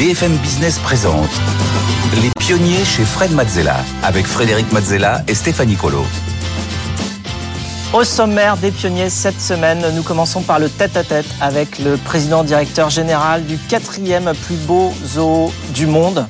BFM Business présente Les pionniers chez Fred Mazzella avec Frédéric Mazzella et Stéphanie Colo. Au sommaire des pionniers cette semaine, nous commençons par le tête-à-tête avec le président directeur général du quatrième plus beau zoo du monde,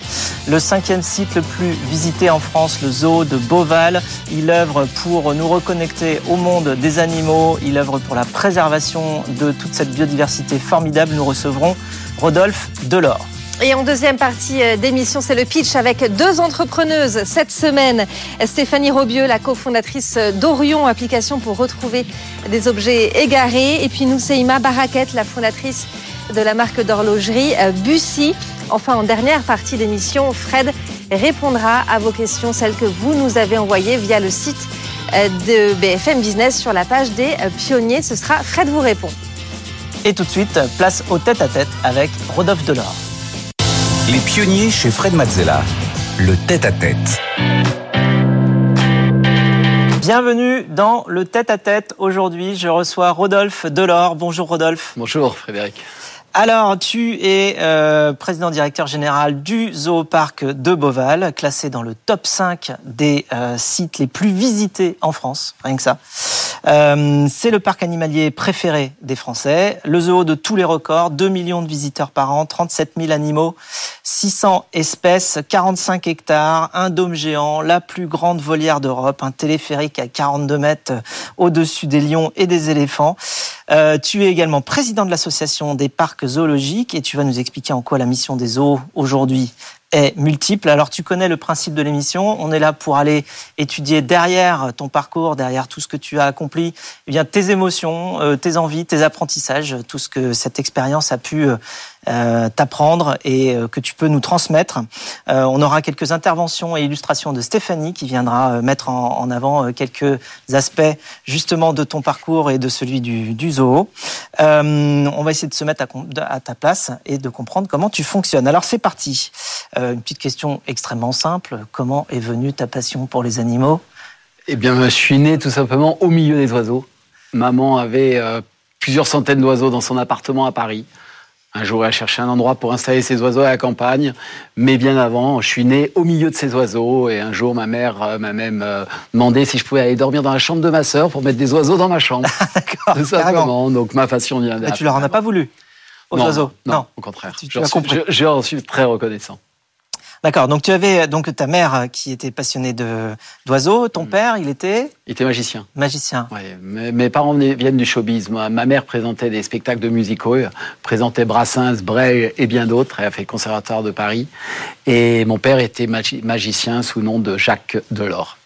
le cinquième site le plus visité en France, le zoo de Beauval. Il œuvre pour nous reconnecter au monde des animaux, il œuvre pour la préservation de toute cette biodiversité formidable. Nous recevrons Rodolphe Delors. Et en deuxième partie euh, d'émission, c'est le pitch avec deux entrepreneuses cette semaine. Stéphanie Robieux, la cofondatrice d'Orion, application pour retrouver des objets égarés. Et puis Nousseima Baraket, la fondatrice de la marque d'horlogerie euh, Bussy. Enfin, en dernière partie d'émission, Fred répondra à vos questions, celles que vous nous avez envoyées via le site euh, de BFM Business sur la page des pionniers. Ce sera Fred vous répond. Et tout de suite, place au tête-à-tête avec Rodolphe Delors. Les pionniers chez Fred Mazzella, le tête-à-tête. Bienvenue dans le tête-à-tête. Aujourd'hui, je reçois Rodolphe Delors. Bonjour Rodolphe. Bonjour Frédéric. Alors, tu es euh, président directeur général du Zooparc de Beauval, classé dans le top 5 des euh, sites les plus visités en France, rien que ça. Euh, c'est le parc animalier préféré des Français, le zoo de tous les records, 2 millions de visiteurs par an, 37 000 animaux, 600 espèces, 45 hectares, un dôme géant, la plus grande volière d'Europe, un téléphérique à 42 mètres au-dessus des lions et des éléphants. Euh, tu es également président de l'association des parcs zoologiques et tu vas nous expliquer en quoi la mission des zoos aujourd'hui est multiple. Alors tu connais le principe de l'émission, on est là pour aller étudier derrière ton parcours, derrière tout ce que tu as accompli, eh bien tes émotions, euh, tes envies, tes apprentissages, tout ce que cette expérience a pu euh, t'apprendre et euh, que tu peux nous transmettre. Euh, on aura quelques interventions et illustrations de Stéphanie qui viendra mettre en, avant quelques aspects justement de ton parcours et de celui du, zoo. on va essayer de se mettre à, ta place et de comprendre comment tu fonctionnes. Alors c'est parti. une petite question extrêmement simple. Comment est venue ta passion pour les animaux? Eh bien, je suis né tout simplement au milieu des oiseaux. Maman avait plusieurs centaines d'oiseaux dans son appartement à Paris. Un jour, elle cherché un endroit pour installer ses oiseaux à la campagne, mais bien avant, je suis né au milieu de ces oiseaux et un jour, ma mère euh, m'a même euh, demandé si je pouvais aller dormir dans la chambre de ma sœur pour mettre des oiseaux dans ma chambre. D'accord. Tout simplement. Donc ma passion vient. Mais tu leur en as pas voulu aux non, oiseaux? non, non, au contraire. Tu, je, suis, je, je suis très reconnaissant. D'accord. Donc tu avais donc ta mère qui était passionnée de d'oiseaux. Ton père, il était Il était magicien. Magicien. Ouais, mes, mes parents viennent du showbiz. Moi, ma mère présentait des spectacles de musicaux, présentait Brassens, Brel et bien d'autres. Elle a fait le conservatoire de Paris. Et mon père était magi magicien sous le nom de Jacques Delors.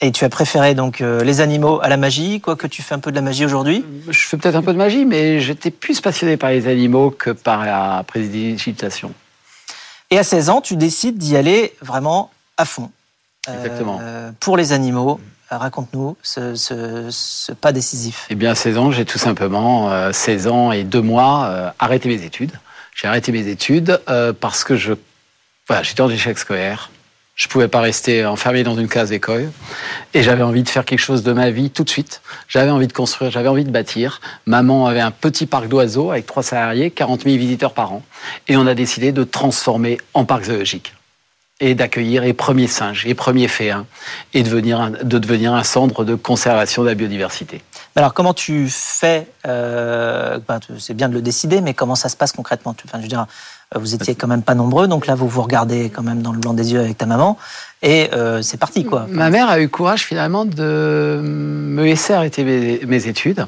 Et tu as préféré donc euh, les animaux à la magie, quoique tu fais un peu de la magie aujourd'hui? Je fais peut-être un peu de magie, mais j'étais plus passionné par les animaux que par la prédigitation. Et à 16 ans, tu décides d'y aller vraiment à fond. Exactement. Euh, pour les animaux, raconte-nous ce, ce, ce, pas décisif. Eh bien, à 16 ans, j'ai tout simplement, euh, 16 ans et 2 mois, euh, arrêté mes études. J'ai arrêté mes études euh, parce que je, voilà, j'étais en échec scolaire. Je pouvais pas rester enfermé dans une case d'école et j'avais envie de faire quelque chose de ma vie tout de suite. J'avais envie de construire, j'avais envie de bâtir. Maman avait un petit parc d'oiseaux avec trois salariés, 40 000 visiteurs par an et on a décidé de transformer en parc zoologique et d'accueillir les premiers singes, les premiers féins et de devenir un, de devenir un centre de conservation de la biodiversité. Alors comment tu fais euh, ben, C'est bien de le décider, mais comment ça se passe concrètement? Enfin, je veux dire, vous étiez quand même pas nombreux, donc là vous vous regardez quand même dans le blanc des yeux avec ta maman, et euh, c'est parti quoi. Ma mère a eu courage finalement de me laisser arrêter mes, mes études.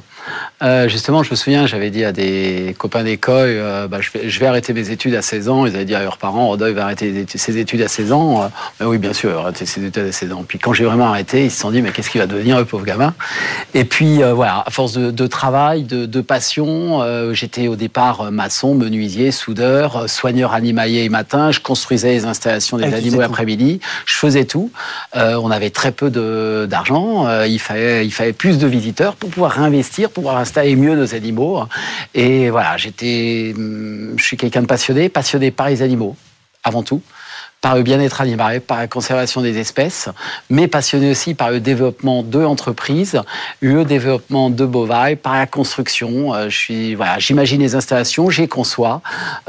Euh, justement, je me souviens, j'avais dit à des copains d'école, euh, bah, je, vais, je, vais, arrêter mes études à 16 ans. Ils avaient dit à leurs parents, Rodolphe va arrêter ses études à 16 ans. Ben oui, bien sûr, il va arrêter ses études à 16 ans. Puis quand j'ai vraiment arrêté, ils se sont dit, mais qu'est-ce qu'il va devenir, le pauvre gamin? Et puis voilà, à force de, de travail, de, de passion, j'étais au départ maçon, menuisier, soudeur, soigneur animalier matin. Je construisais les installations des Ah, animaux l'après-midi. Je faisais tout. Euh, on avait très peu d'argent. Euh, il, fallait, il fallait plus de visiteurs pour pouvoir réinvestir, pour pouvoir installer mieux nos animaux. Et voilà, j'étais, je suis quelqu'un de passionné, passionné par les animaux, avant tout par le bien-être animal, par la conservation des espèces, mais passionné aussi par le développement de l'entreprise, le développement de Bovaille, par la construction. Euh, je suis, voilà, j'imagine les installations, j'y conçois,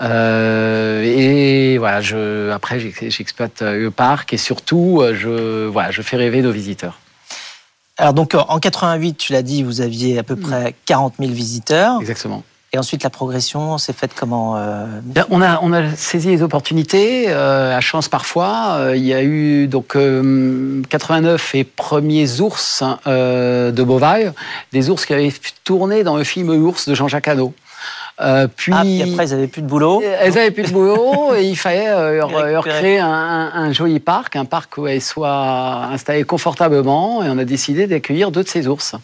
euh, et voilà, je, après j'exploite le parc et surtout, je, voilà, je fais rêver nos visiteurs. Alors donc en 88, tu l'as dit, vous aviez à peu près 40 000 visiteurs. Exactement. Et ensuite, la progression s'est faite comment euh on, a, on a saisi les opportunités, euh, à chance parfois. Euh, il y a eu donc 89 les premiers ours de Beauvais, des ours qui avaient tourné dans le film Ours de Jean-Jacques Hano. Euh, puis, ah, puis après, ils n'avaient plus de boulot. Elles n'avaient plus de boulot et il fallait euh, leur, créer un, un, joli parc, un parc où elles soient installées confortablement. Et on a décidé d'accueillir deux de ces ours.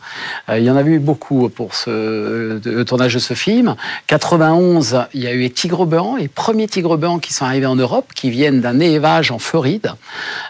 Euh, il y en avait eu beaucoup pour ce, le tournage de ce film. 91, il y a eu les tigres blancs, les premiers tigres blancs qui sont arrivés en Europe, qui viennent d'un élevage en Floride.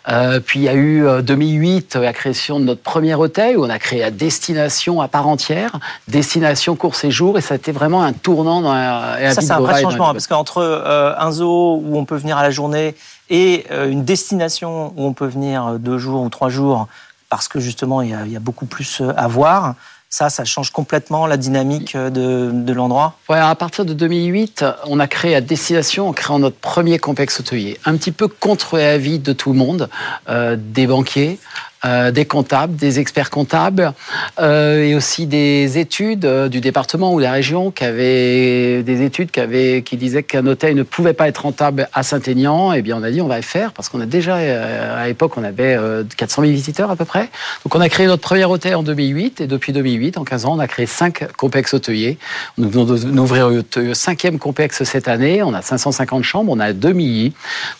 Euh, puis il y a eu 2008 la création de notre premier hôtel où on a créé la destination à part entière, destination court séjour, et ça a été vraiment un tournant ça, c'est un vrai changement, parce qu'entre euh, un zoo où on peut venir à la journée et euh, une destination où on peut venir euh, deux jours ou trois jours, parce que justement, il y a, beaucoup plus à voir, ça, ça change complètement la dynamique de, l'endroit ouais, À partir de 2008, on a créé à destination en créant notre premier complexe hôtelier. Un petit peu contre l'avis de tout le monde, des banquiers, euh, des comptables, des experts comptables euh, et aussi des études euh, du département ou de la région qui avaient des études qui, disaient qu'un hôtel ne pouvait pas être rentable à Saint-Aignan. Et eh bien, on a dit on va le faire parce qu'on a déjà à l'époque on avait 400 000 visiteurs à peu près. Donc on a créé notre premier hôtel en 2008 et depuis 2008, en 15 ans, on a créé cinq complexes hôteliers. Nous venons d'ouvrir le cinquième complexe cette année. On a 550 chambres, on a 2000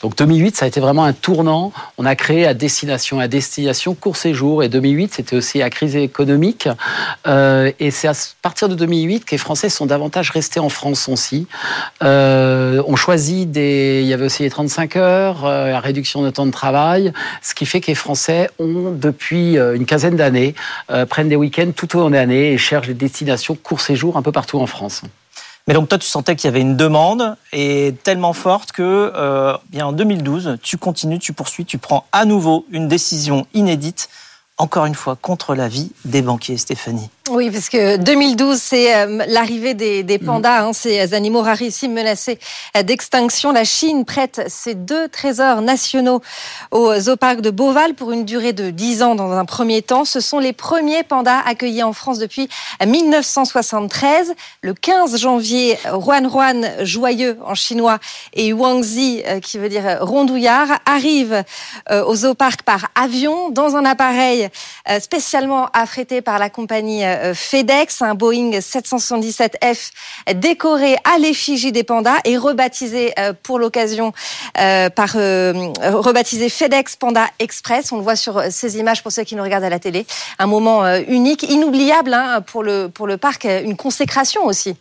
Donc 2008, ça a été vraiment un tournant. On a créé à destination à destination court séjour. Et 2008, c'était aussi la crise économique. Euh, et c'est à partir de 2008 que les Français sont davantage restés en France aussi. Euh, on choisit des. Il y avait aussi les 35 heures, euh, la réduction de temps de travail, ce qui fait que les Français ont, depuis une quinzaine d'années, prennent des week-ends tout au long de l'année et cherchent des destinations court séjour un peu partout en France. Mais donc toi, tu sentais qu'il y avait une demande et tellement forte que, euh, bien en 2012, tu continues, tu poursuis, tu prends à nouveau une décision inédite, encore une fois contre l'avis des banquiers, Stéphanie. Oui, parce que 2012, c'est euh, l'arrivée des, des, pandas, hein, ces animaux rarissimes menacés euh, d'extinction. La Chine prête ses deux trésors nationaux au zooparc de Beauval pour une durée de 10 ans dans un premier temps. Ce sont les premiers pandas accueillis en France depuis 1973. Le 15 janvier, Juan Juan, joyeux en chinois, et Wangzi, euh, qui veut dire rondouillard, arrivent au zooparc par avion dans un appareil spécialement affrété par la compagnie euh, FedEx, un Boeing 777F décoré à l'effigie des pandas et rebaptisé euh, pour l'occasion euh, par rebaptisé FedEx Panda Express. On le voit sur ces images pour ceux qui nous regardent à la télé. Un moment unique, inoubliable hein, pour le pour le parc, une consécration aussi.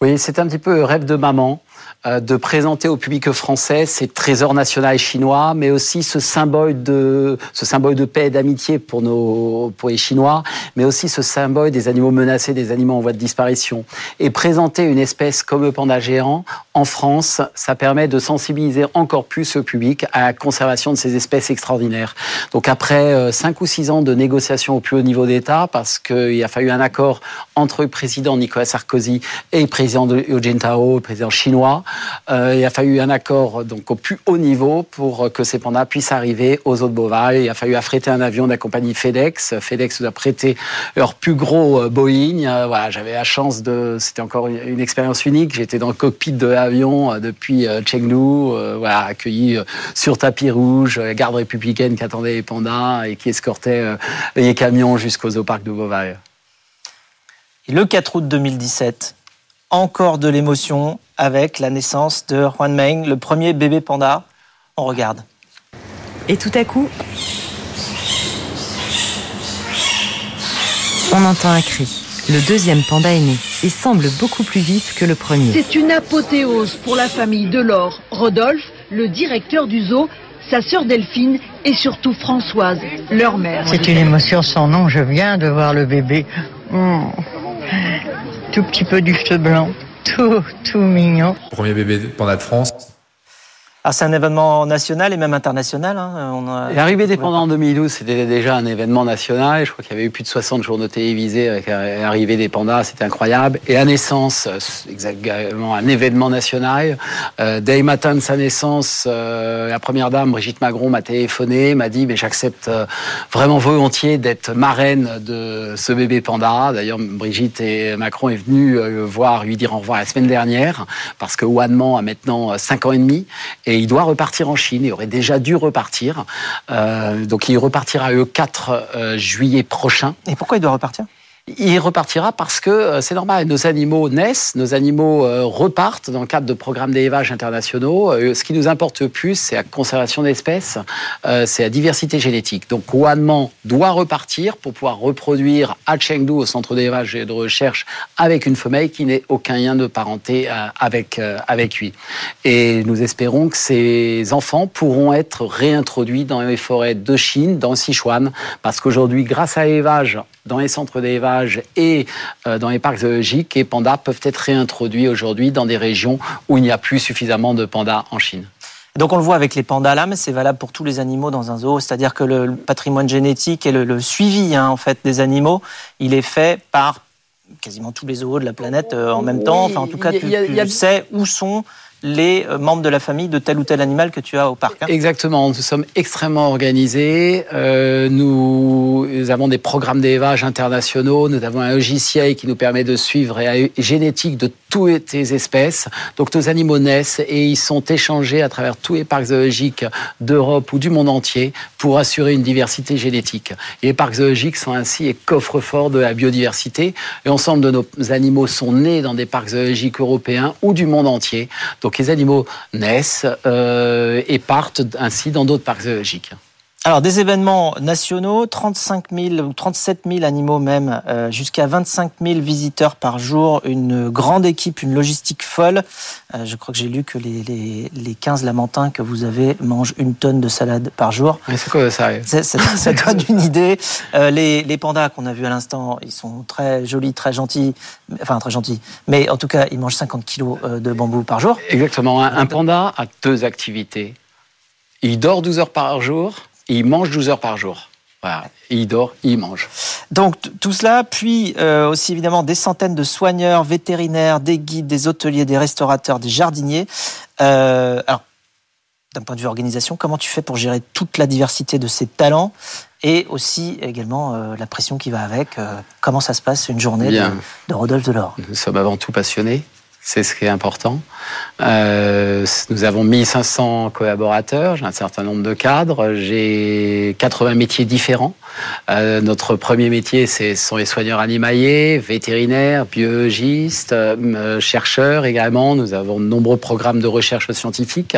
Oui, c'est un petit peu rêve de maman. Euh, de présenter au public français ces trésors nationaux chinois, mais aussi ce symbole de, ce symbole de paix et d'amitié pour, nos, pour les Chinois, mais aussi ce symbole des animaux menacés, des animaux en voie de disparition. Et présenter une espèce comme le panda géant en France, ça permet de sensibiliser encore plus le public à la conservation de ces espèces extraordinaires. Donc après 5 euh, ou 6 ans de négociations au plus haut niveau d'État, parce qu'il a fallu un accord entre le président Nicolas Sarkozy et le président de Hu Jintao, le président chinois, euh, il a fallu un accord donc au plus haut niveau pour que ces pandas puissent arriver aux eaux de Beauvais. Il a fallu affréter un avion de la compagnie FedEx. FedEx nous a prêté leur plus gros euh, Boeing. Euh, voilà, j'avais la chance de, c'était encore une, expérience unique. J'étais dans le cockpit de l'avion depuis Chengdu, accueilli sur tapis rouge, la garde républicaine qui attendait les pandas et qui escortait les camions jusqu'aux zoo parcs de Beauvais. Et le 4 août 2017, encore de l'émotion avec la naissance de Juan Meng, le premier bébé panda. On regarde. Et tout à coup, on entend un cri. Le deuxième panda est né et semble beaucoup plus vif que le premier. C'est une apothéose pour la famille Delors. Rodolphe, le directeur du zoo, sa sœur Delphine et surtout Françoise, leur mère. C'est une émotion sans nom. Je viens de voir le bébé. Hmm. Tout petit peu du cheveu blanc tout, tout mignon. Premier bébé panda de France. Alors c'est un événement national et même international. Hein. L'arrivée des pandas en 2012, c'était déjà un événement national. Je crois qu'il y avait eu plus de 60 journaux télévisés avec l'arrivée des pandas, c'était incroyable. Et à naissance, exactement un événement national. Euh, dès le matin de sa naissance, euh, la première dame, Brigitte Magron, m'a téléphoné, m'a dit mais j'accepte euh, vraiment volontiers d'être marraine de ce bébé panda. D'ailleurs, Brigitte et Macron est venu le voir, lui dire au revoir la semaine dernière, parce que Wanman a maintenant 5 ans et demi. Et et il doit repartir en Chine. Il aurait déjà dû repartir. Euh, donc il repartira le 4 euh, juillet prochain. Et pourquoi il doit repartir? Il repartira parce que euh, c'est normal, nos animaux naissent, nos animaux euh, repartent dans le cadre de programmes d'élevage internationaux. Euh, ce qui nous importe le plus, c'est la conservation d'espèces, c'est la diversité génétique. Donc Wanman doit repartir pour pouvoir reproduire à Chengdu, au centre d'élevage et de recherche, avec une femelle qui n'ait aucun lien de parenté avec, avec lui. Et nous espérons que ces enfants pourront être réintroduits dans les forêts de Chine, dans Sichuan, parce qu'aujourd'hui, grâce à l'élevage, dans les centres d'élevage et euh, dans les parcs zoologiques, les pandas peuvent être réintroduits aujourd'hui dans des régions où il n'y a plus suffisamment de pandas en Chine. Donc on le voit avec les pandas là, mais c'est valable pour tous les animaux dans un zoo. C'est-à-dire que le patrimoine génétique et le, suivi hein, en fait des animaux, il est fait par quasiment tous les zoos de la planète euh, en même temps. Enfin, en tout cas, tu, tu sais où sont les euh, membres de la famille de tel ou tel animal que tu as au parc. Hein. Exactement, nous sommes extrêmement organisés. Euh, nous, avons des programmes d'élevage internationaux. Nous avons un logiciel qui nous permet de suivre la génétique de toutes les espèces. Donc nos animaux naissent et ils sont échangés à travers tous les parcs zoologiques d'Europe ou du monde entier pour assurer une diversité génétique. Et les parcs zoologiques sont ainsi les coffres-forts de la biodiversité. Et ensemble de nos animaux sont nés dans des parcs zoologiques européens ou du monde entier. Donc les animaux naissent euh, et partent ainsi dans d'autres parcs zoologiques. Alors des événements nationaux, 35 000 ou 37 000 animaux même, euh, jusqu'à 25 000 visiteurs par jour, une grande équipe, une logistique folle. Euh, je crois que j'ai lu que les, les, les, 15 lamentins que vous avez mangent une tonne de salade par jour. Mais c'est quoi ça Ça donne une idée. Euh, les, les, pandas qu'on a vus à l'instant, ils sont très jolis, très gentils, enfin très gentils, mais en tout cas ils mangent 50 kilos de bambou par jour. Exactement. Un, un panda a deux activités. Il dort 12 heures par jour il mange 12 heures par jour. Voilà. il dort, il mange. Donc tout cela, puis euh, aussi évidemment des centaines de soigneurs, vétérinaires, des guides, des hôteliers, des restaurateurs, des jardiniers. Euh, alors, d'un point de vue organisation, comment tu fais pour gérer toute la diversité de ces talents et aussi également euh, la pression qui va avec Comment ça se passe une journée de, de Rodolphe Delors? Nous sommes avant tout passionnés c'est ce qui est important. Euh, nous avons 1500 collaborateurs, j'ai un certain nombre de cadres, j'ai 80 métiers différents. Euh, notre premier métier, ce sont les soigneurs animaliers, vétérinaires, biologistes, euh, chercheurs également. Nous avons de nombreux programmes de recherche scientifique,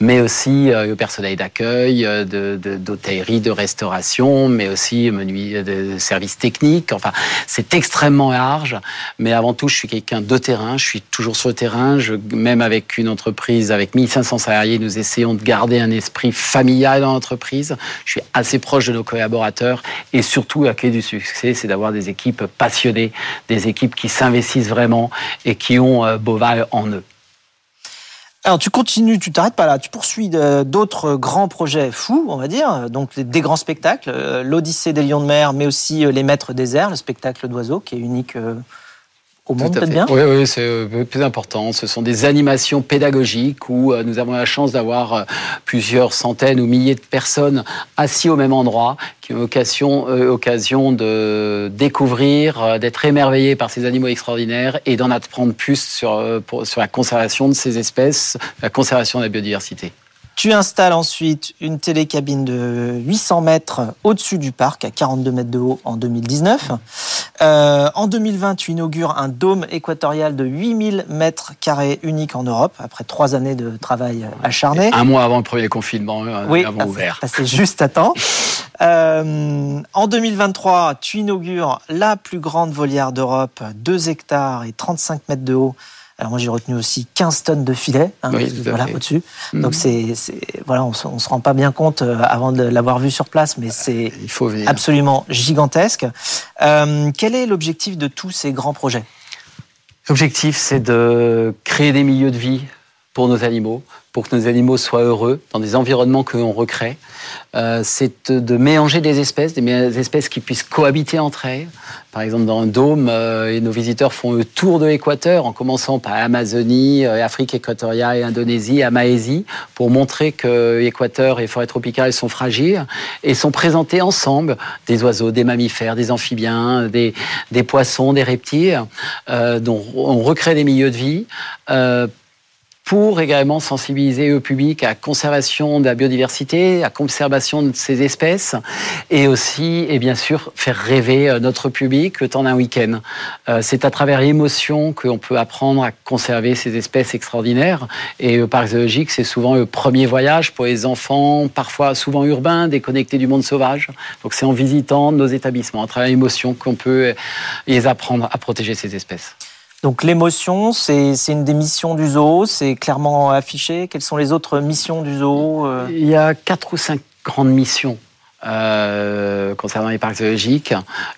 mais aussi euh, le personnel d'accueil, d'hôtellerie, de, de, restauration, mais aussi de services techniques. Enfin, c'est extrêmement large, mais avant tout, je suis quelqu'un de terrain, je suis toujours sur le terrain. Même avec une entreprise avec 1500 salariés, nous essayons de garder un esprit familial dans l'entreprise. Je suis assez proche de nos collaborateurs et surtout, la clé du succès, c'est d'avoir des équipes passionnées, des équipes qui s'investissent vraiment et qui ont euh, Boval en eux. Alors tu continues, tu t'arrêtes pas là, tu poursuis d'autres grands projets fous, on va dire, donc des grands spectacles, euh, l'Odyssée des lions de mer, mais aussi euh, les Maîtres des airs, le spectacle d'oiseaux qui est unique au monde, peut-être bien Oui, oui c'est euh, plus important. Ce sont des animations pédagogiques où euh, nous avons la chance d'avoir euh, plusieurs centaines ou milliers de personnes assis au même endroit qui ont occasion, occasion de découvrir, d'être émerveillés par ces animaux extraordinaires et d'en apprendre plus sur, sur la conservation de ces espèces, la conservation de la biodiversité. Tu installes ensuite une télécabine de 800 mètres au-dessus du parc, à 42 mètres de haut en 2019. Euh, en 2020, tu inaugures un dôme équatorial de 8000 mètres carrés unique en Europe, après trois années de travail acharné. Un mois avant le premier confinement, euh, oui, avons ouvert. C'est juste à temps. Euh, en 2023, tu inaugures la plus grande volière d'Europe, 2 hectares et 35 mètres de haut, alors moi j'ai retenu aussi 15 tonnes de filets hein, voilà, au-dessus. Mhm. Donc c'est, voilà, on, ne se rend pas bien compte euh, avant de l'avoir vu sur place, mais c'est absolument gigantesque. Euh, quel est l'objectif de tous ces grands projets? L'objectif, c'est de créer des milieux de vie pour nos animaux, pour que nos animaux soient heureux dans des environnements que l'on recrée. Euh, c'est de mélanger des espèces, des espèces qui puissent cohabiter entre elles. Par exemple, dans un dôme, euh, nos visiteurs font le tour de l'équateur en commençant par Amazonie, euh, Afrique équatoriale Indonésie, à Malaisie, pour montrer que l'équateur et les forêts tropicales sont fragiles et sont présentés ensemble des oiseaux, des mammifères, des amphibiens, des, des poissons, des reptiles, euh, dont on recrée des milieux de vie. Euh, pour également sensibiliser le public à la conservation de la biodiversité, à la conservation de ces espèces, et aussi, et bien sûr, faire rêver euh, notre public le temps d'un week-end. Euh, c'est à travers l'émotion qu'on peut apprendre à conserver ces espèces extraordinaires. Et le parc zoologique, c'est souvent le premier voyage pour les enfants, parfois souvent urbains, déconnectés du monde sauvage. Donc c'est en visitant nos établissements, à travers l'émotion, qu'on peut les apprendre à protéger ces espèces. Donc l'émotion, c'est une des missions du zoo, c'est clairement affiché. Quelles sont les autres missions du zoo euh Il y a quatre ou cinq grandes missions euh, concernant les parcs zoologiques.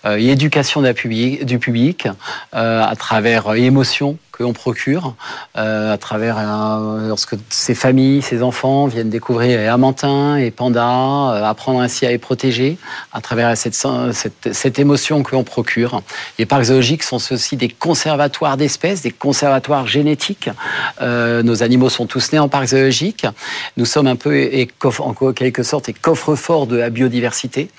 Euh, L'éducation du public à travers l'émotion, que procure euh, à travers lorsque ces familles, ces enfants viennent découvrir les amantins et pandas, euh, apprendre ainsi à les protéger à travers cette, cette, cette émotion que l'on procure. Les parcs zoologiques sont aussi des conservatoires d'espèces, des conservatoires génétiques. Euh, nos animaux sont tous nés en parc zoologique. Nous sommes un peu, et, en quelque sorte, les coffres-forts de la biodiversité.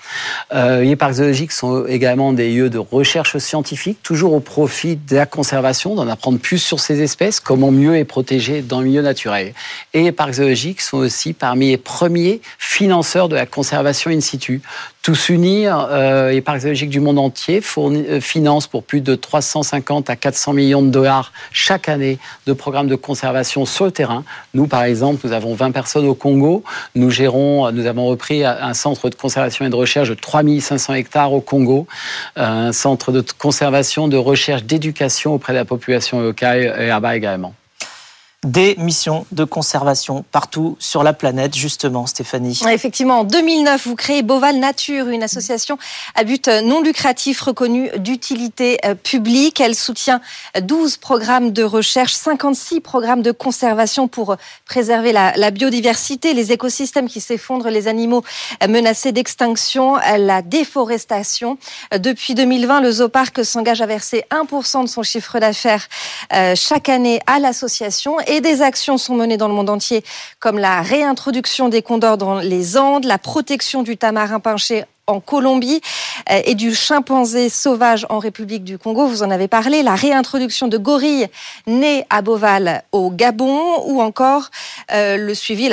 Les parcs zoologiques sont également des lieux de recherche scientifique, toujours au profit de la conservation, d'en apprendre plus sur ces espèces, comment mieux les protéger dans le milieu naturel. Et les parcs zoologiques sont aussi parmi les premiers financeurs de la conservation in situ. Tous unis, euh, les parcs zoologiques du monde entier euh, financent pour plus de 350 à 400 millions de dollars chaque année de programmes de conservation sur le terrain. Nous, par exemple, nous avons 20 personnes au Congo. Nous gérons, nous avons repris un centre de conservation et de recherche de 3500 hectares au Congo, un centre de conservation, de recherche, d'éducation auprès de la population locale et là-bas également des missions de conservation partout sur la planète, justement, Stéphanie. Effectivement, en 2009, vous créez Boval Nature, une association à but non lucratif reconnue d'utilité euh, publique. Elle soutient 12 programmes de recherche, 56 programmes de conservation pour préserver la, biodiversité, les écosystèmes qui s'effondrent, les animaux menacés d'extinction, la déforestation. Depuis 2020, le Zooparc s'engage à verser 1% de son chiffre d'affaires euh, chaque année à l'association et des actions sont menées dans le monde entier, comme la réintroduction des condors dans les Andes, la protection du tamarin pinché en Colombie euh, et du chimpanzé sauvage en République du Congo, vous en avez parlé, la réintroduction de gorilles nés à Boval au Gabon ou encore euh, le suivi et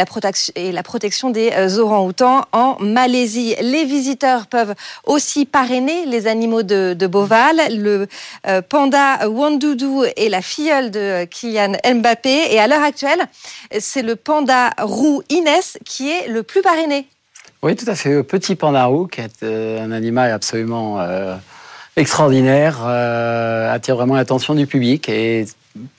la, protection, des euh, orang-outans en Malaisie. Les visiteurs peuvent aussi parrainer les animaux de, de Boval. Le euh, panda Wandoudou est la filleule de Kylian Mbappé et à l'heure actuelle, c'est le panda roux Inès qui est le plus parrainé. Oui, tout à fait. Le petit pandarou, qui est euh, un animal absolument euh, extraordinaire, euh, attire vraiment l'attention du public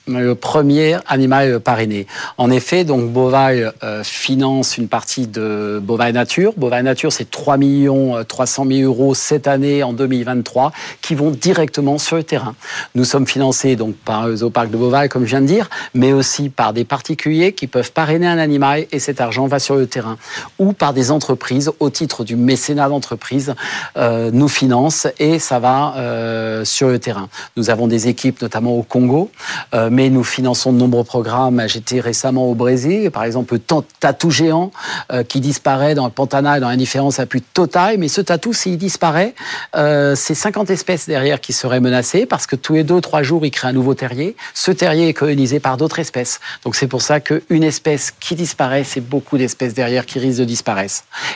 le premier animal parrainé. En effet, donc Bovaille euh, finance une partie de Bovaille Nature. Bovaille Nature, c'est 3 millions 300 000 euros cette année en 2023 qui vont directement sur le terrain. Nous sommes financés donc par le Zooparc de Bovaille, comme je viens de dire, mais aussi par des particuliers qui peuvent parrainer un animal et cet argent va sur le terrain. Ou par des entreprises au titre du mécénat d'entreprise euh, nous financent et ça va euh, sur le terrain. Nous avons des équipes notamment au Congo euh, mais nous finançons de nombreux programmes. J'étais récemment au Brésil, par exemple, le tatou géant euh, qui disparaît dans le Pantanal dans l'indifférence à plus totale. Mais ce tatou, s'il disparaît, euh, c'est 50 espèces derrière qui seraient menacées parce que tous les deux, trois jours, il crée un nouveau terrier. Ce terrier est colonisé par d'autres espèces. Donc c'est pour ça qu'une espèce qui disparaît, c'est beaucoup d'espèces derrière qui risquent de disparaître.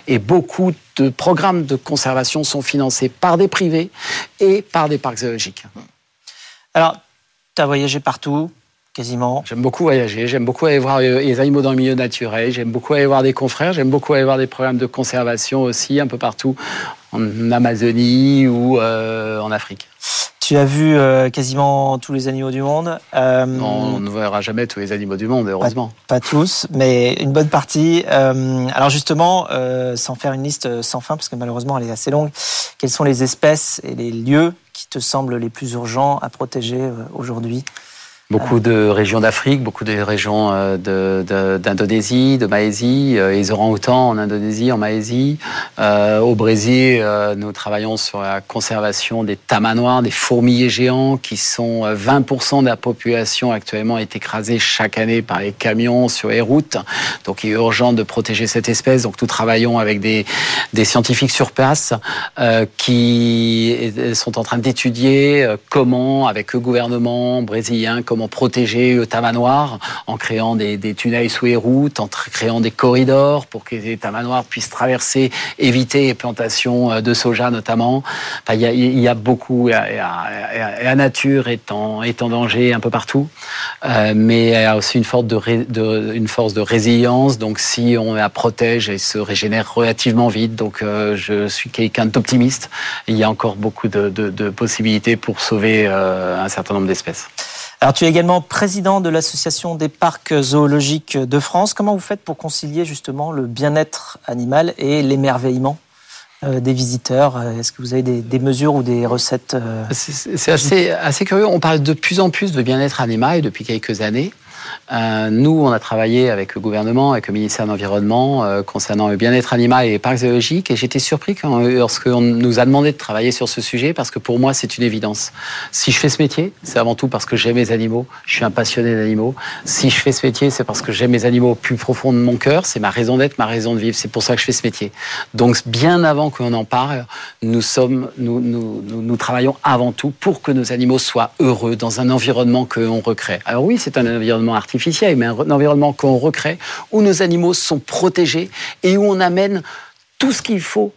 Et beaucoup de programmes de conservation sont financés par des privés et par des parcs zoologiques. Alors, tu as voyagé partout, quasiment. J'aime beaucoup voyager, j'aime beaucoup aller voir les animaux dans le milieu naturel, j'aime beaucoup aller voir des confrères, j'aime beaucoup aller voir des programmes de conservation aussi, un peu partout, en Amazonie ou euh, en Afrique. Tu as vu euh, quasiment tous les animaux du monde. Euh, non, on ne verra jamais tous les animaux du monde, heureusement. Pas, pas tous, mais une bonne partie. Euh, alors justement, euh, sans faire une liste sans fin, parce que malheureusement elle est assez longue, quelles sont les espèces et les lieux qui te semblent les plus urgents à protéger euh, aujourd'hui Beaucoup de régions d'Afrique, beaucoup de régions euh, d'Indonésie, de, Malaisie, euh, les orang-outans en Indonésie, en Malaisie. Euh, au Brésil, nous travaillons sur la conservation des tamanoirs, des fourmiliers géants, qui sont euh, 20% de la population actuellement est écrasée chaque année par les camions sur les routes. Donc il est urgent de protéger cette espèce. Donc nous travaillons avec des, scientifiques sur place qui sont en train d'étudier comment, avec le gouvernement brésilien, comment protéger le tamanoir en créant des, tunnels sous les routes, en créant des corridors pour que les tamanoirs puissent traverser, éviter les plantations euh, de soja notamment. Il, y a, il beaucoup, il il la nature est en, en danger un peu partout, euh, mais elle a aussi une force de, résilience. Donc si on la protège, elle se régénère relativement vite. Donc euh, je suis quelqu'un d'optimiste. Il y a encore beaucoup de, possibilités pour sauver un certain nombre d'espèces. Alors, tu es également président de l'Association des parcs zoologiques de France. Comment vous faites pour concilier justement le bien-être animal et l'émerveillement euh, des visiteurs? Euh, Est-ce que vous avez des, mesures ou des recettes euh, C'est c'est assez, assez curieux. On parle de plus en plus de bien-être animal depuis quelques années. Euh, nous, on a travaillé avec le gouvernement, avec le ministère de l'Environnement, euh, concernant le bien-être animal et les parcs zoologiques. Et j'étais surpris quand, lorsqu'on nous a demandé de travailler sur ce sujet, parce que pour moi, c'est une évidence. Si je fais ce métier, c'est avant tout parce que j'aime les animaux. Je suis un passionné d'animaux. Si je fais ce métier, c'est parce que j'aime les animaux au plus profond de mon cœur. C'est ma raison d'être, ma raison de vivre. C'est pour ça que je fais ce métier. Donc, bien avant qu'on en parle, nous, nous travaillons avant tout pour que nos animaux soient heureux dans un environnement que l'on recrée. Alors oui, c'est un environnement artificiel, mais un environnement qu'on recrée où nos animaux sont protégés et où on amène tout ce qu'il faut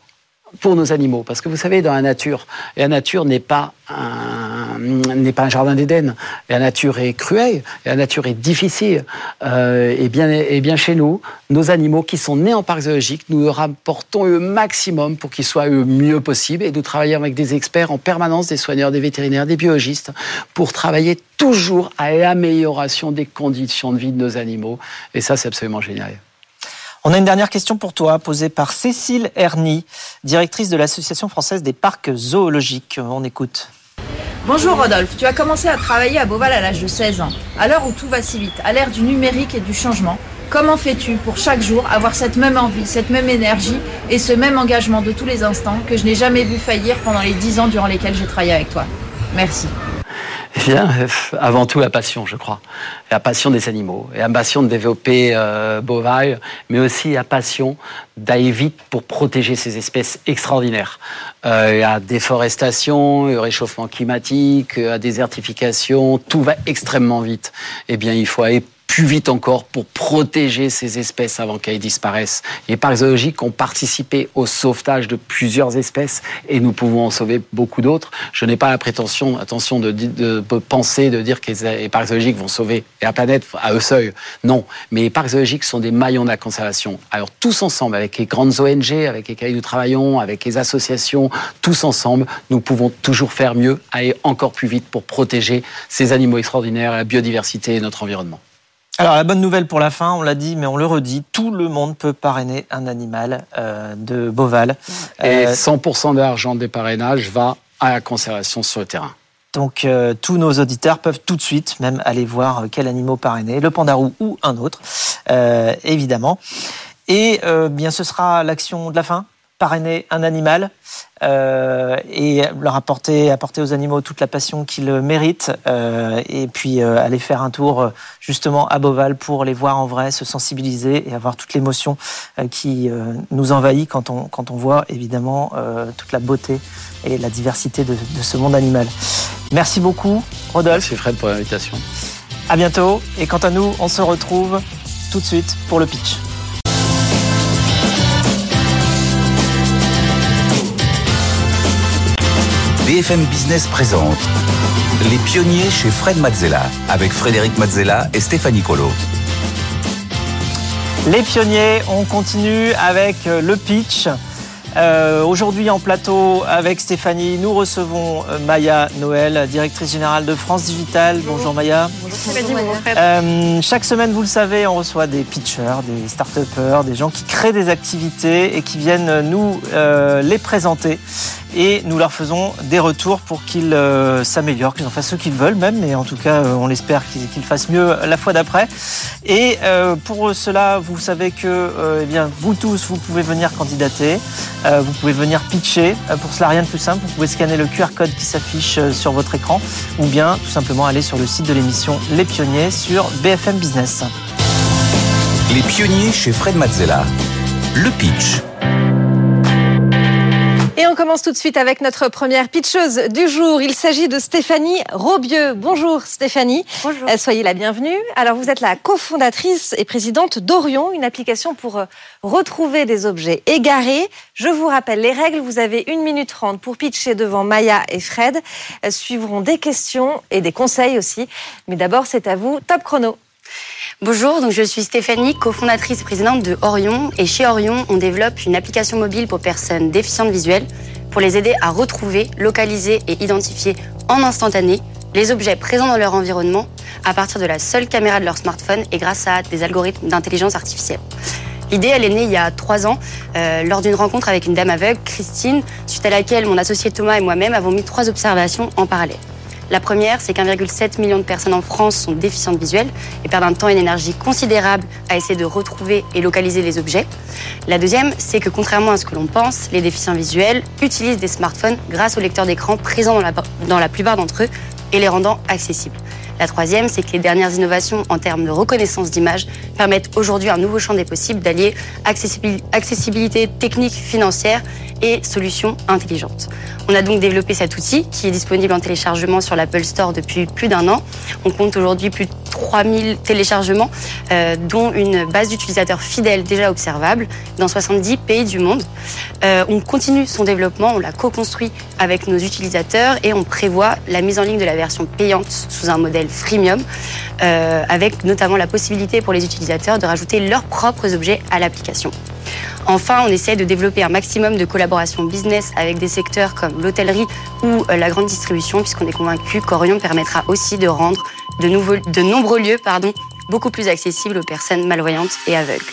pour nos animaux. Parce que vous savez, dans la nature, la nature n'est pas un, n'est pas un jardin d'Éden. La nature est cruelle, la nature est difficile. Euh, et, bien, et bien chez nous, nos animaux qui sont nés en parc zoologique, nous leur apportons le maximum pour qu'ils soient le mieux possible. Et nous travaillons avec des experts en permanence, des soigneurs, des vétérinaires, des biologistes, pour travailler toujours à l'amélioration des conditions de vie de nos animaux. Et ça, c'est absolument génial. On a une dernière question pour toi, posée par Cécile Herny, directrice de l'Association française des parcs zoologiques. On écoute. Bonjour Rodolphe, tu as commencé à travailler à Beauval à l'âge de 16 ans. À l'heure où tout va si vite, à l'ère du numérique et du changement, comment fais-tu pour chaque jour avoir cette même envie, cette même énergie et ce même engagement de tous les instants que je n'ai jamais vu faillir pendant les 10 ans durant lesquels j'ai travaillé avec toi? Merci. Eh bien, euh, avant tout la passion, je crois. La passion des animaux, et la passion de développer euh, mais aussi la passion d'aller vite pour protéger ces espèces extraordinaires. Euh, la déforestation, le réchauffement climatique, la désertification, tout va extrêmement vite. Eh bien, il faut aller plus vite encore pour protéger ces espèces avant qu'elles disparaissent. Les parcs zoologiques ont participé au sauvetage de plusieurs espèces et nous pouvons en sauver beaucoup d'autres. Je n'ai pas la prétention, attention, de, penser, de dire que les parcs zoologiques vont sauver la planète à eux seuls. Non, mais les parcs zoologiques sont des maillons de la conservation. Alors tous ensemble, avec les grandes ONG, avec lesquelles nous travaillons, avec les associations, tous ensemble, nous pouvons toujours faire mieux, aller encore plus vite pour protéger ces animaux extraordinaires, la biodiversité et notre environnement. Alors la bonne nouvelle pour la fin, on l'a dit, mais on le redit, tout le monde peut parrainer un animal euh, de Beauval. Et 100% de l'argent des parrainages va à la conservation sur le terrain. Donc euh, tous nos auditeurs peuvent tout de suite même aller voir quel animal parrainer, le pandarou ou un autre, euh, évidemment. Et euh, bien ce sera l'action de la fin, parrainer un animal euh, et leur apporter, apporter aux animaux toute la passion qu'ils méritent euh, et puis euh, aller faire un tour justement à Beauval pour les voir en vrai, se sensibiliser et avoir toute l'émotion qui nous envahit quand on, quand on voit évidemment toute la beauté et la diversité de, de, ce monde animal. Merci beaucoup Rodolphe. Merci Fred pour l'invitation. À bientôt et quant à nous, on se retrouve tout de suite pour le pitch. BFM Business présente Les pionniers chez Fred Mazzella avec Frédéric Mazzella et Stéphanie Colo. Les pionniers, on continue avec le pitch. Euh, Aujourd'hui en plateau avec Stéphanie, nous recevons Maya Noël, directrice générale de France Digital. Bonjour, Bonjour Maya. Bonjour, euh, chaque semaine, vous le savez, on reçoit des pitchers, des start-upers, des gens qui créent des activités et qui viennent nous euh, les présenter. Et nous leur faisons des retours pour qu'ils euh, s'améliorent, qu'ils en fassent ce qu'ils veulent même, mais en tout cas, euh, on l'espère qu'ils fassent mieux la fois d'après. Et euh, pour cela, vous savez que eh bien, vous tous, vous pouvez venir candidater, vous pouvez venir pitcher. Pour cela, rien de plus simple, vous pouvez scanner le QR code qui s'affiche sur votre écran ou bien tout simplement aller sur le site de l'émission Les Pionniers sur BFM Business. Les pionniers chez Fred Mazzella. Le pitch. Commence tout de suite avec notre première pitcheuse du jour. Il s'agit de Stéphanie Robieux. Bonjour Stéphanie. Bonjour. Euh, Soyez la bienvenue. Alors vous êtes la cofondatrice et présidente d'Orion, une application pour euh, retrouver des objets égarés. Je vous rappelle les règles. Vous avez une minute trente pour pitcher devant Maya et Fred. Suivront des questions et des conseils aussi. Mais d'abord c'est à vous. Top chrono. Bonjour, donc je suis Stéphanie, cofondatrice et présidente de Orion. Et chez Orion, on développe une application mobile pour personnes déficientes visuelles pour les aider à retrouver, localiser et identifier en instantané les objets présents dans leur environnement à partir de la seule caméra de leur smartphone et grâce à des algorithmes d'intelligence artificielle. L'idée, elle est née il y a trois ans, euh, lors d'une rencontre avec une dame aveugle, Christine, suite à laquelle mon associé Thomas et moi-même avons mis trois observations en parallèle. La première, c'est qu'1,7 million de personnes en France sont déficientes visuelles et perdent un temps et une énergie considérable à essayer de retrouver et localiser les objets. La deuxième, c'est que contrairement à ce que l'on pense, les déficients visuels utilisent des smartphones grâce au lecteur d'écran présent dans la, plupart d'entre eux et les rendant accessibles. La troisième, c'est que les dernières innovations en termes de reconnaissance d'image permettent aujourd'hui un nouveau champ des possibles d'allier accessibil- accessibilité technique, financière et solutions intelligentes. On a donc développé cet outil qui est disponible en téléchargement sur l'Apple Store depuis plus d'un an. On compte aujourd'hui plus de 3000 téléchargements, euh, dont une base d'utilisateurs fidèles déjà observable dans 70 pays du monde. Euh, on continue son développement, on l'a co-construit avec nos utilisateurs et on prévoit la mise en ligne de la version payante sous un modèle freemium, euh, avec notamment la possibilité pour les utilisateurs de rajouter leurs propres objets à l'application. Enfin, on essaie de développer un maximum de collaboration business avec des secteurs comme l'hôtellerie ou euh, la grande distribution, puisqu'on est convaincu qu'Orion permettra aussi de rendre de, nouveaux, de nombreux lieux pardon, beaucoup plus accessibles aux personnes malvoyantes et aveugles.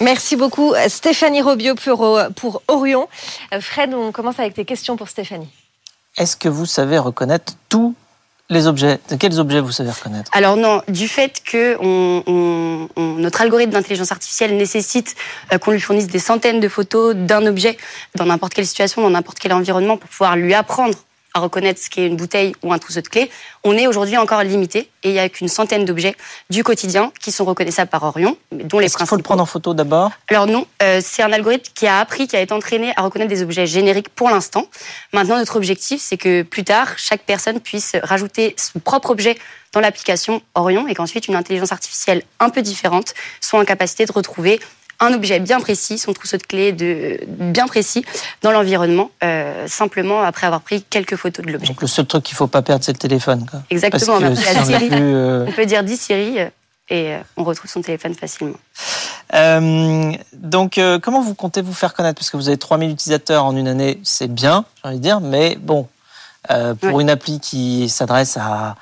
Merci beaucoup Stéphanie Robieux pour, pour Orion. Euh, Fred, on commence avec tes questions pour Stéphanie. Est-ce que vous savez reconnaître tous quels objets vous savez reconnaître? Alors non, du fait que notre algorithme d'intelligence artificielle nécessite euh, qu'on lui fournisse des centaines de photos d'un objet dans n'importe quelle situation, dans n'importe quel environnement, pour pouvoir lui apprendre à reconnaître ce qu'est une bouteille ou un trousseau de clés, on est aujourd'hui encore limité et il n'y a qu'une centaine d'objets du quotidien qui sont reconnaissables par Orion, dont les Est-ce qu'il faut le principaux. prendre en photo d'abord? Alors non, euh, c'est un algorithme qui a appris, qui a été entraîné à reconnaître des objets génériques pour l'instant. Maintenant, notre objectif, c'est que plus tard, chaque personne puisse rajouter son propre objet dans l'application Orion et qu'ensuite une intelligence artificielle un peu différente soit en capacité de retrouver un objet bien précis, son trousseau de clés de, bien précis dans l'environnement, euh, simplement après avoir pris quelques photos de l'objet. Donc le seul truc qu'il faut pas perdre, c'est le téléphone. Quoi. Exactement, Parce que si on Siri. plus, euh, On peut dire 10 Siri euh, et on retrouve son téléphone facilement. Euh, donc, euh, comment vous comptez vous faire connaître? Parce que vous avez 3000 utilisateurs en une année, c'est bien, j'ai envie de dire, mais bon, euh, pour Ouais. une appli qui s'adresse à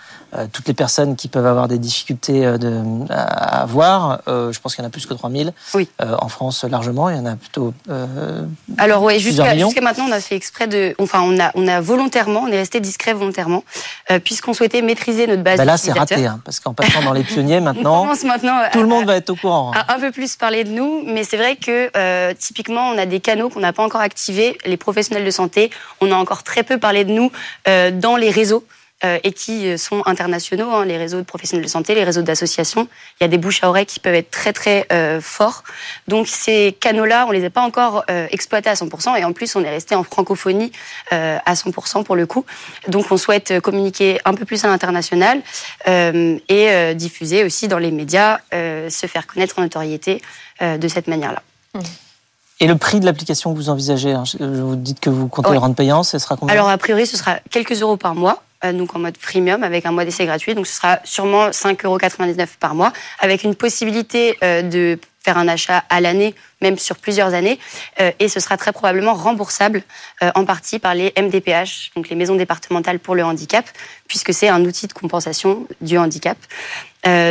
toutes les personnes qui peuvent avoir des difficultés euh, de, à à voir, euh, je pense qu'il y en a plus que 3000. Oui. Euh, en France, largement, il y en a plutôt. euh, Alors Plusieurs jusqu'à maintenant, on a fait exprès de, enfin on a on a volontairement, on est resté discret volontairement, euh, puisqu'on souhaitait maîtriser notre base. bah là, c'est raté, hein, parce qu'en passant dans les pionniers On maintenant, maintenant à- tout le monde va être au courant. hein. à un peu plus parler de nous, mais c'est vrai que euh, typiquement, on a des canaux qu'on n'a pas encore activés. Les professionnels de santé, on a encore très peu parlé de nous euh, dans les réseaux. Euh, et qui euh, sont internationaux, hein, les réseaux de professionnels de santé, les réseaux d'associations. Il y a des bouches à oreille qui peuvent être très très euh, forts. Donc ces canaux-là, on les a pas encore euh, exploités à 100%, et en plus on est resté en francophonie euh, à 100% pour le coup. Donc on souhaite communiquer un peu plus à l'international et diffuser aussi dans les médias, se faire connaître en notoriété de cette manière-là. Et le prix de l'application que vous envisagez, hein, vous dites que vous comptez Ouais. le rendre payant, ce sera combien? Alors a priori ce sera quelques euros par mois. Euh, donc en mode freemium avec un mois d'essai gratuit. Donc ce sera sûrement 5,99 euros par mois, avec une possibilité euh, de faire un achat à l'année, même sur plusieurs années, euh, et ce sera très probablement remboursable en partie par les MDPH, donc les maisons départementales pour le handicap, puisque c'est un outil de compensation du handicap.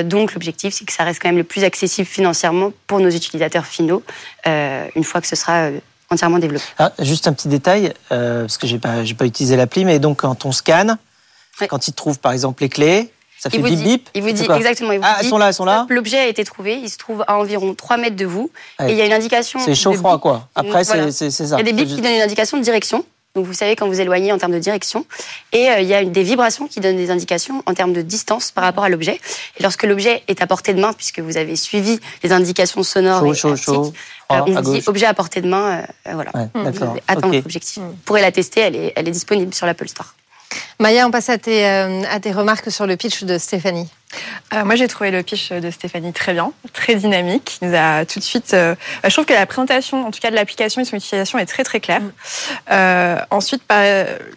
Donc l'objectif, c'est que ça reste quand même le plus accessible financièrement pour nos utilisateurs finaux, une fois que ce sera entièrement développé. Ah, juste un petit détail, parce que j'ai pas, pas utilisé l'appli, mais donc quand on scanne, Ouais. quand il trouve par exemple les clés, ça fait Il vous bip dit, bip. il vous dit exactement. il vous Ah, dit, elles sont là, elles sont là. L'objet a été trouvé. Il se trouve à environ 3 mètres de vous. Ouais. Et il y a une indication. C'est chaud froid bip. quoi. Après Voilà. c'est, c'est ça. Il y a des bips qui donnent une indication de direction. Donc vous savez quand vous éloignez en termes de direction. Et euh, il y a des vibrations qui donnent des indications en termes de distance par rapport à l'objet. Et lorsque l'objet est à portée de main, puisque vous avez suivi les indications sonores Chaud, et chaud, chaud. euh, on à vous dit gauche. objet à portée de main. euh, euh, voilà. Ouais, Vous d'accord. avez atteint Ok. votre objectif. Vous pourrez la tester. Elle est, elle est disponible sur l'Apple Store. Maya, on passe à tes, euh, à tes remarques sur le pitch de Stéphanie. Euh, moi, j'ai trouvé le pitch de Stéphanie très bien, très dynamique. Il nous a tout de suite. euh, je trouve que la présentation, en tout cas de l'application et son utilisation, est très très claire. Euh, ensuite, par,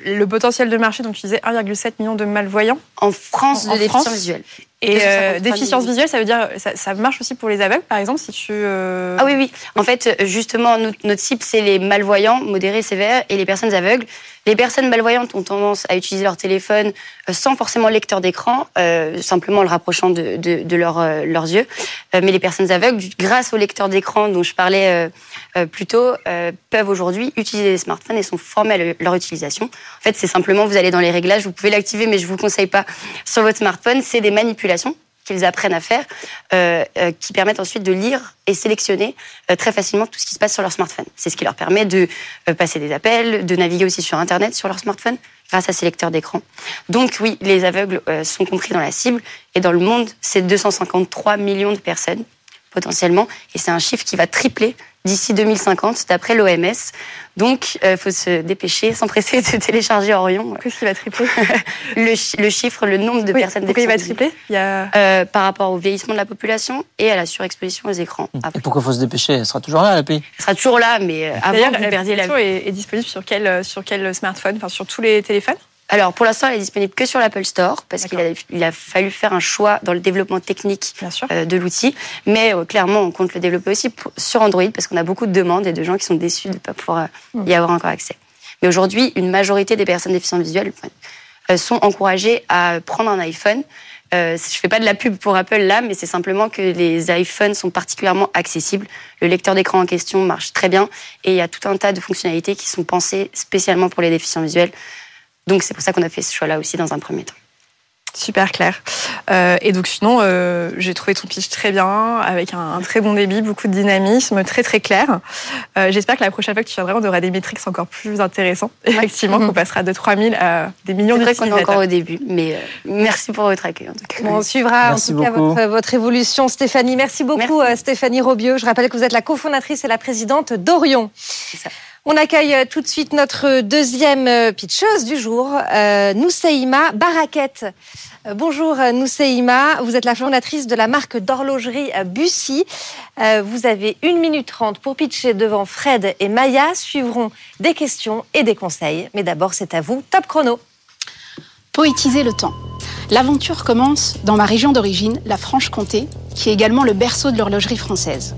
le potentiel de marché, donc tu disais 1,7 million de malvoyants. En France, En- de en déficience visuelle. Et euh, 253 déficience visuelle, ça veut dire ça, ça marche aussi pour les aveugles, par exemple, si tu. euh, Ah oui, oui. En fait, justement, notre, notre cible, c'est les malvoyants, modérés, sévères, et les personnes aveugles. Les personnes malvoyantes ont tendance à utiliser leur téléphone sans forcément lecteur d'écran, euh, simplement en le rapprochant de, euh, leurs yeux. Euh, mais les personnes aveugles, grâce au lecteur d'écran dont je parlais euh, plus tôt, peuvent aujourd'hui utiliser les smartphones et sont formés à le- leur utilisation. En fait, c'est simplement, vous allez dans les réglages, vous pouvez l'activer, mais je vous conseille pas sur votre smartphone. C'est des manipulations qu'ils apprennent à faire, qui permettent ensuite de lire et sélectionner très facilement tout ce qui se passe sur leur smartphone. C'est ce qui leur permet de passer des appels, de naviguer aussi sur Internet sur leur smartphone grâce à ces lecteurs d'écran. Donc oui, les aveugles euh, sont compris dans la cible et dans le monde, c'est 253 millions de personnes potentiellement et c'est un chiffre qui va tripler d'ici 2050 d'après l'OMS. Donc il faut se dépêcher, s'empresser de télécharger Orion. Qu'est-ce qui va tripler le, chi- le chiffre, le nombre de Oui, personnes pourquoi il va tripler? Il y a... euh, par rapport au vieillissement de la population et à la surexposition aux écrans. Et pourquoi faut se dépêcher? Elle sera toujours là l'appli. Elle sera toujours là, mais euh, avant que vous perdiez la est, est disponible sur quel, euh, sur quel smartphone? Enfin, sur tous les téléphones? Alors, pour l'instant, elle est disponible que sur l'Apple Store parce qu'il a, il a fallu faire un choix dans le développement technique euh, de l'outil. Mais euh, clairement, on compte le développer aussi pour- sur Android parce qu'on a beaucoup de demandes et de gens qui sont déçus de ne pas pouvoir euh, y avoir encore accès. Mais aujourd'hui, une majorité des personnes déficientes visuelles euh, sont encouragées à prendre un iPhone. Euh, je fais pas de la pub pour Apple là, mais c'est simplement que les iPhones sont particulièrement accessibles. Le lecteur d'écran en question marche très bien et il y a tout un tas de fonctionnalités qui sont pensées spécialement pour les déficients visuels. Donc c'est pour ça qu'on a fait ce choix-là aussi dans un premier temps. Super clair. Euh, et donc sinon, euh, j'ai trouvé ton pitch très bien, avec un, un très bon débit, beaucoup de dynamisme, très très clair. Euh, J'espère que la prochaine fois que tu viendras, on aura des métriques encore plus intéressants. Effectivement, qu'on passera de 3000 à des millions C'est vrai d'utilisateurs. qu'on est encore au début, mais euh, merci pour votre accueil en tout cas. Bon, on suivra Merci en tout cas votre, votre évolution, Stéphanie. Merci beaucoup, Stéphanie Robieux. Je rappelle que vous êtes la cofondatrice et la présidente d'Orion. On accueille euh, tout de suite notre deuxième euh, pitcheuse du jour, euh, Baraket. Euh, bonjour Nousseima, vous êtes la fondatrice de la marque d'horlogerie Bussy. Vous avez une minute trente pour pitcher devant Fred et Maya. Suivront des questions et des conseils. Mais d'abord, c'est à vous, top chrono. Poétiser le temps. L'aventure commence dans ma région d'origine, la Franche-Comté, qui est également le berceau de l'horlogerie française.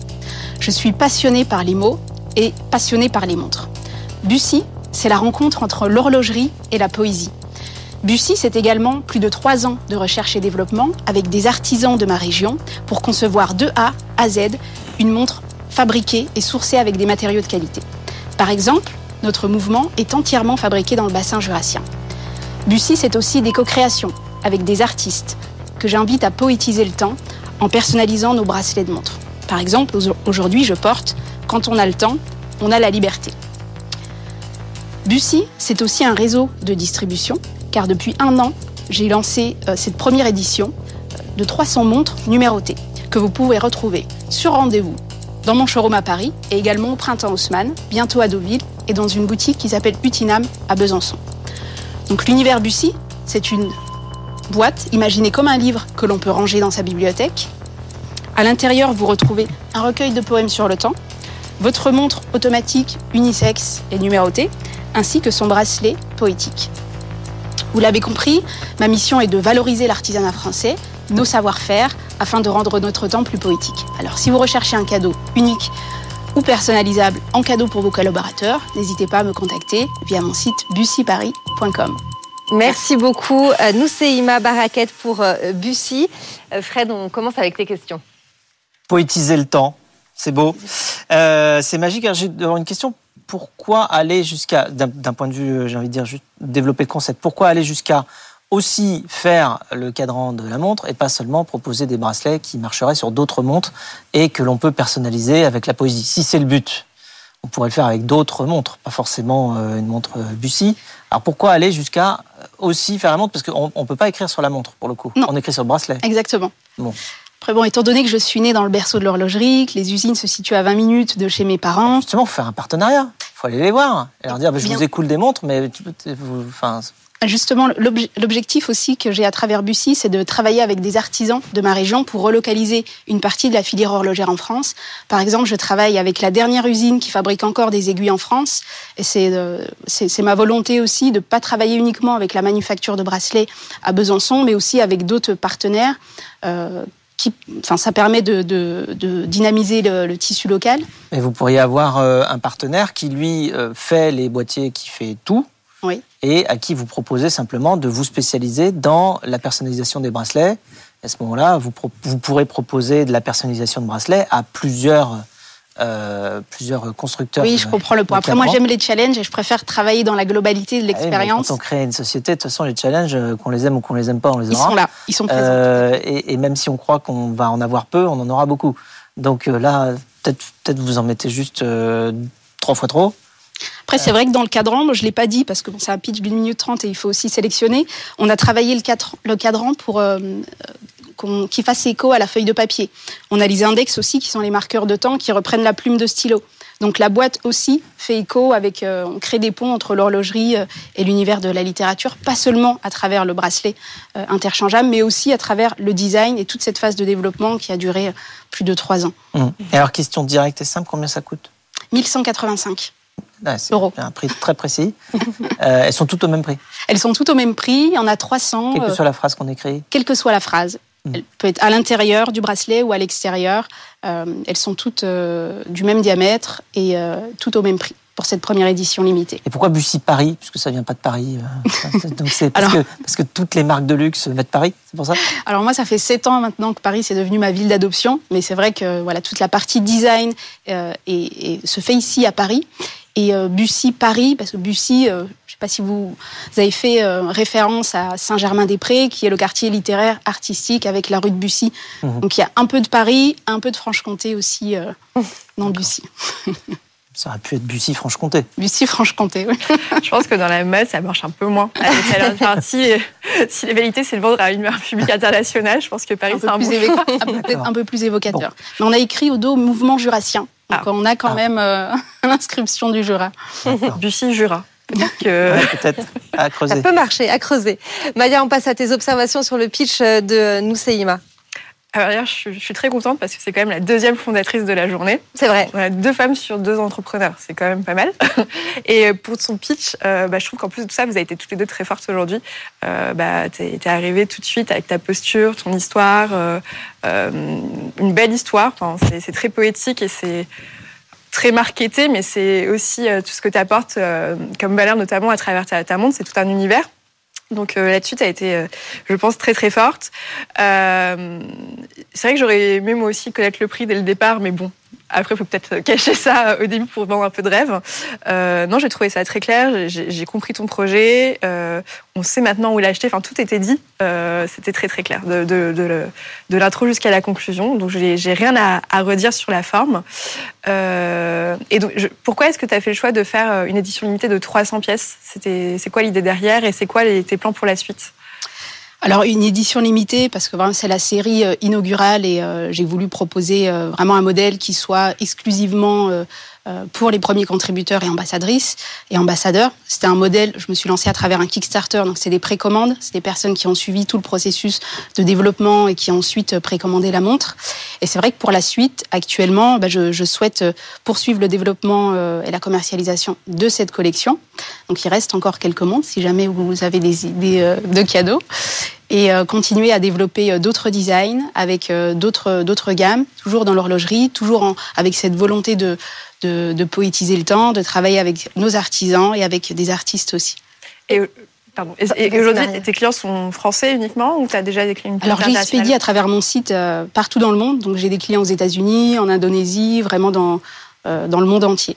Je suis passionnée par les mots et passionnée par les montres. Bussy, c'est la rencontre entre l'horlogerie et la poésie. Bussy, c'est également plus de trois ans de recherche et développement avec des artisans de ma région pour concevoir de A à Z une montre fabriquée et sourcée avec des matériaux de qualité. Par exemple, notre mouvement est entièrement fabriqué dans le bassin jurassien. Bussy, c'est aussi des co-créations avec des artistes que j'invite à poétiser le temps en personnalisant nos bracelets de montre. Par exemple, au- aujourd'hui, je porte Quand on a le temps, on a la liberté. Bussy, c'est aussi un réseau de distribution, car depuis un an, j'ai lancé euh, cette première édition euh, de 300 montres numérotées, que vous pouvez retrouver sur rendez-vous dans mon showroom à Paris et également au printemps Haussmann, bientôt à Deauville et dans une boutique qui s'appelle Utinam à Besançon. Donc l'univers Bussy, c'est une boîte imaginée comme un livre que l'on peut ranger dans sa bibliothèque. À l'intérieur, vous retrouvez un recueil de poèmes sur le temps, votre montre automatique unisexe et numérotée, ainsi que son bracelet poétique. Vous l'avez compris, ma mission est de valoriser l'artisanat français, nos savoir-faire, afin de rendre notre temps plus poétique. Alors si vous recherchez un cadeau unique ou personnalisable en cadeau pour vos collaborateurs, n'hésitez pas à me contacter via mon site bussyparis.com. Merci beaucoup, euh, Nousseima Baraket pour euh, Bussy. Euh, Fred, on commence avec tes questions. Poétiser le temps, c'est beau. Euh, c'est magique. Alors, J'ai d'abord une question pourquoi aller jusqu'à, d'un point de vue, euh, j'ai envie de dire, juste développer le concept, pourquoi aller jusqu'à aussi faire le cadran de la montre et pas seulement proposer des bracelets qui marcheraient sur d'autres montres et que l'on peut personnaliser avec la poésie? Si c'est le but, on pourrait le faire avec d'autres montres, pas forcément euh, une montre Bussy. Alors pourquoi aller jusqu'à aussi faire la montre? Parce qu'on ne peut pas écrire sur la montre pour le coup. Non. On écrit sur le bracelet. Exactement. Bon. Après, bon, étant donné que je suis née dans le berceau de l'horlogerie, que les usines se situent à 20 minutes de chez mes parents. Justement, faut faire un partenariat. Il faut aller les voir et leur dire bah, je Bien. vous écoule des montres, mais vous, enfin, Justement, l'obje- l'objectif aussi que j'ai à travers Bussy, c'est de travailler avec des artisans de ma région pour relocaliser une partie de la filière horlogère en France. Par exemple, je travaille avec la dernière usine qui fabrique encore des aiguilles en France. Et c'est euh, ma volonté aussi de pas travailler uniquement avec la manufacture de bracelets à Besançon, mais aussi avec d'autres partenaires. euh, qui, enfin, ça permet de, de- de dynamiser le, le tissu local. Et vous pourriez avoir euh, un partenaire qui, lui, euh, fait les boîtiers, qui fait tout, Oui. et à qui vous proposez simplement de vous spécialiser dans la personnalisation des bracelets. À ce moment-là, vous, vous pourrez proposer de la personnalisation de bracelets à plusieurs, euh, plusieurs constructeurs. Oui, je comprends le point. Après, moi, j'aime les challenges et je préfère travailler dans la globalité de Ah oui, l'expérience. Quand on crée une société, de toute façon, les challenges, euh, qu'on les aime ou qu'on les aime pas, on les Ils aura. sont là, ils sont présents. Euh, et, et même si on croit qu'on va en avoir peu, on en aura beaucoup. Donc là, peut-être peut-être vous en mettez juste euh, trois fois trop. Après, c'est vrai que dans le cadran, moi, je l'ai pas dit parce que bon, c'est un pitch d'une minute trente et il faut aussi sélectionner. On a travaillé le cadran pour qu'il fasse écho à la feuille de papier. On a les index aussi qui sont les marqueurs de temps qui reprennent la plume de stylo. Donc la boîte aussi fait écho avec, euh, on crée des ponts entre l'horlogerie euh, et l'univers de la littérature, pas seulement à travers le bracelet euh, interchangeable, mais aussi à travers le design et toute cette phase de développement qui a duré plus de trois ans. Hum. Et alors, question directe et simple, combien ça coûte? 1185. Ouais, C'est un prix très précis. Euh, elles sont toutes au même prix, Elles sont toutes au même prix, il y en a 300. quelle que soit la phrase qu'on écrit. quelle que soit la phrase. Elle peut être à l'intérieur du bracelet ou à l'extérieur. Euh, elles sont toutes euh, du même diamètre et euh, toutes au même prix pour cette première édition limitée. Et pourquoi Bussy Paris? Puisque ça vient pas de Paris. Donc c'est parce, Alors- que, parce que toutes les marques de luxe mettent Paris, c'est pour ça? Alors moi, ça fait sept ans maintenant que Paris c'est devenu ma ville d'adoption, mais c'est vrai que voilà toute la partie design et, et se fait ici à Paris. Et Bussy Paris, parce que Bussy, sais pas si vous, vous avez fait euh, référence à Saint-Germain-des-Prés, qui est le quartier littéraire artistique avec la rue de Bussy. Mhm. Donc il y a un peu de Paris, un peu de Franche-Comté aussi euh, dans Bussy. Ça aurait pu être Bussy-Franche-Comté. Bussy-Franche-Comté, oui. Je pense que dans la mode, ça marche un peu moins. Enfin, si, si la vérité, c'est de vendre à une public internationale, je pense que Paris, un c'est peu, un plus bon choix. peut-être un peu plus évocateur. Mais on a écrit au dos mouvement jurassien. Donc on a quand même euh, l'inscription du Jura. Bussy Jura. Peut-être que. Ouais, Peut-être à creuser. Ça peut marcher, à creuser. Maya, on passe à tes observations sur le pitch de Nousseima. Alors d'ailleurs, je, suis- je suis très contente parce que c'est quand même la deuxième fondatrice de la journée. C'est vrai. On a deux femmes sur deux entrepreneurs, c'est quand même pas mal. Et pour son pitch, euh, bah, je trouve qu'en plus de tout ça, vous avez été toutes les deux très fortes aujourd'hui. Euh, bah, t'es es arrivée tout de suite avec ta posture, ton histoire, euh, euh, une belle histoire. Enfin, c'est- c'est très poétique et c'est très marketé, mais c'est aussi euh, tout ce que tu apportes comme valeur, notamment à travers ta, ta montre. C'est tout un univers. Donc euh, là-dessus, tu as été, euh, je pense, très très forte. Euh, c'est vrai que j'aurais aimé moi aussi connaître le prix dès le départ, mais bon, après, il faut peut-être cacher ça au début pour vendre un peu de rêve. Euh, non, j'ai trouvé ça très clair, j'ai compris ton projet, euh, on sait maintenant où l'acheter, enfin tout était dit, Euh, c'était très très clair, de, l'intro jusqu'à la conclusion, donc j'ai rien à, redire sur la forme. Et donc, pourquoi est-ce que tu as fait le choix de faire une édition limitée de 300 pièces? C'est quoi l'idée derrière et c'est quoi tes plans pour la suite? Alors une édition limitée parce que vraiment c'est la série euh, inaugurale et euh, j'ai voulu proposer euh, vraiment un modèle qui soit exclusivement pour les premiers contributeurs et ambassadrices et ambassadeurs. C'était un modèle, je me suis lancée à travers un Kickstarter, donc c'est des précommandes, c'est des personnes qui ont suivi tout le processus de développement et qui ont ensuite euh, précommandé la montre. Et c'est vrai que pour la suite, actuellement, bah, je, souhaite euh, poursuivre le développement euh, et la commercialisation de cette collection. Donc il reste encore quelques montres si jamais vous avez des idées euh, de cadeaux et euh, continuer à développer euh, d'autres designs avec euh, d'autres d'autres gammes, toujours dans l'horlogerie, toujours en- avec cette volonté de, de de poétiser le temps, de travailler avec nos artisans et avec des artistes aussi. Et, pardon. Et, et Vas-y, aujourd'hui, tes clients sont français uniquement ou tu as déjà des clients Alors j'expédie à travers mon site euh, partout dans le monde, donc j'ai des clients aux États-Unis, en Indonésie, vraiment dans euh, dans le monde entier.